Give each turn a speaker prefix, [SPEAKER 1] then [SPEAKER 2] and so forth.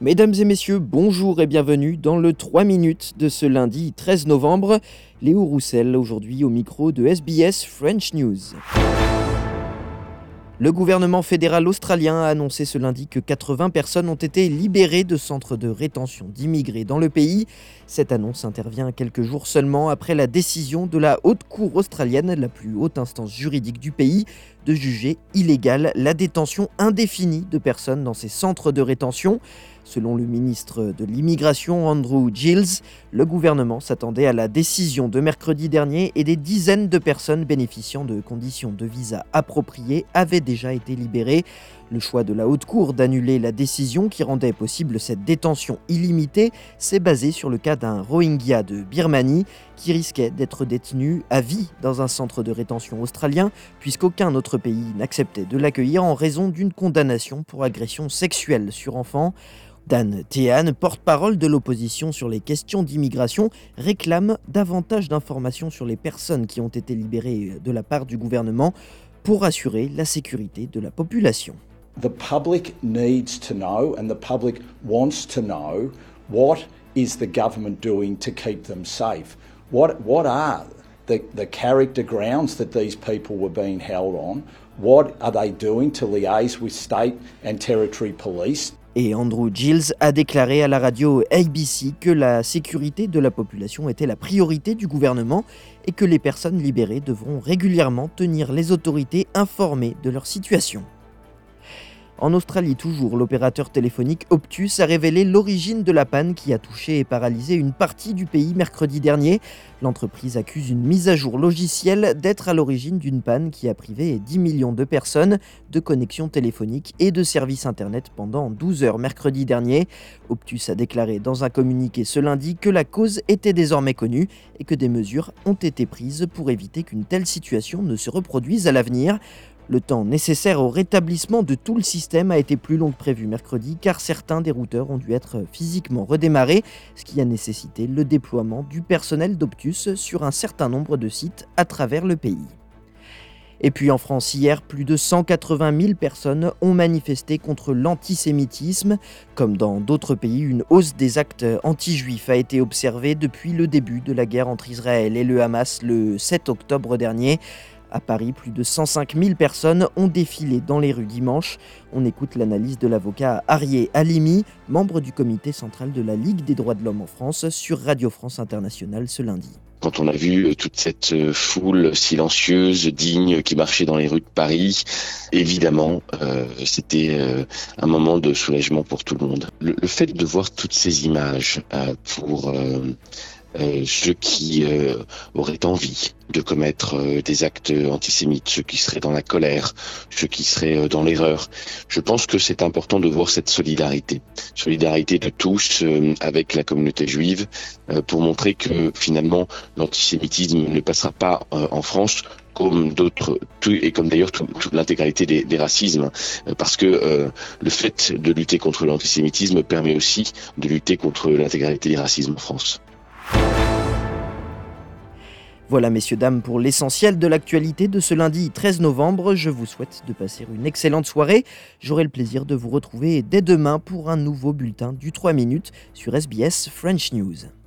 [SPEAKER 1] Mesdames et messieurs, bonjour et bienvenue dans le 3 minutes de ce lundi 13 novembre. Léo Roussel aujourd'hui au micro de SBS French News. Le gouvernement fédéral australien a annoncé ce lundi que 80 personnes ont été libérées de centres de rétention d'immigrés dans le pays. Cette annonce intervient quelques jours seulement après la décision de la Haute Cour australienne, la plus haute instance juridique du pays, de juger illégale la détention indéfinie de personnes dans ces centres de rétention. Selon le ministre de l'Immigration Andrew Gilles, le gouvernement s'attendait à la décision de mercredi dernier et des dizaines de personnes bénéficiant de conditions de visa appropriées avaient déjà été libérées. Le choix de la Haute Cour d'annuler la décision qui rendait possible cette détention illimitée s'est basé sur le cas d'un Rohingya de Birmanie qui risquait d'être détenu à vie dans un centre de rétention australien puisqu'aucun autre pays n'acceptait de l'accueillir en raison d'une condamnation pour agression sexuelle sur enfant. Dan Tehan, porte-parole de l'opposition sur les questions d'immigration, réclame davantage d'informations sur les personnes qui ont été libérées de la part du gouvernement pour assurer la sécurité de la population.
[SPEAKER 2] The public needs to know and the public wants to know what is the government doing to keep them safe? What, what are the, the character grounds that these people were being held on? What are they doing to liaise with state and territory police?
[SPEAKER 1] Et Andrew Gilles a déclaré à la radio ABC que la sécurité de la population était la priorité du gouvernement et que les personnes libérées devront régulièrement tenir les autorités informées de leur situation. En Australie toujours, l'opérateur téléphonique Optus a révélé l'origine de la panne qui a touché et paralysé une partie du pays mercredi dernier. L'entreprise accuse une mise à jour logicielle d'être à l'origine d'une panne qui a privé 10 millions de personnes de connexion téléphonique et de services Internet pendant 12 heures mercredi dernier. Optus a déclaré dans un communiqué ce lundi que la cause était désormais connue et que des mesures ont été prises pour éviter qu'une telle situation ne se reproduise à l'avenir. Le temps nécessaire au rétablissement de tout le système a été plus long que prévu mercredi car certains des routeurs ont dû être physiquement redémarrés, ce qui a nécessité le déploiement du personnel d'Optus sur un certain nombre de sites à travers le pays. Et puis en France, hier, plus de 180 000 personnes ont manifesté contre l'antisémitisme. Comme dans d'autres pays, une hausse des actes anti-juifs a été observée depuis le début de la guerre entre Israël et le Hamas le 7 octobre dernier. À Paris, plus de 105 000 personnes ont défilé dans les rues dimanche. On écoute l'analyse de l'avocat Arié Alimi, membre du comité central de la Ligue des droits de l'homme en France, sur Radio France Internationale ce lundi.
[SPEAKER 3] Quand on a vu euh, toute cette euh, foule silencieuse, digne, qui marchait dans les rues de Paris, évidemment, euh, c'était un moment de soulagement pour tout le monde. Le, fait de voir toutes ces images pour ceux qui euh, auraient envie de commettre euh, des actes antisémites, ceux qui seraient dans la colère, ceux qui seraient dans l'erreur. Je pense que c'est important de voir cette solidarité, solidarité de tous avec la communauté juive, pour montrer que finalement l'antisémitisme ne passera pas en France comme d'autres, et comme d'ailleurs toute l'intégralité des, des, racismes, parce que le fait de lutter contre l'antisémitisme permet aussi de lutter contre l'intégralité des racismes en France.
[SPEAKER 1] Voilà messieurs, dames, pour l'essentiel de l'actualité de ce lundi 13 novembre. Je vous souhaite de passer une excellente soirée. J'aurai le plaisir de vous retrouver dès demain pour un nouveau bulletin du 3 minutes sur SBS French News.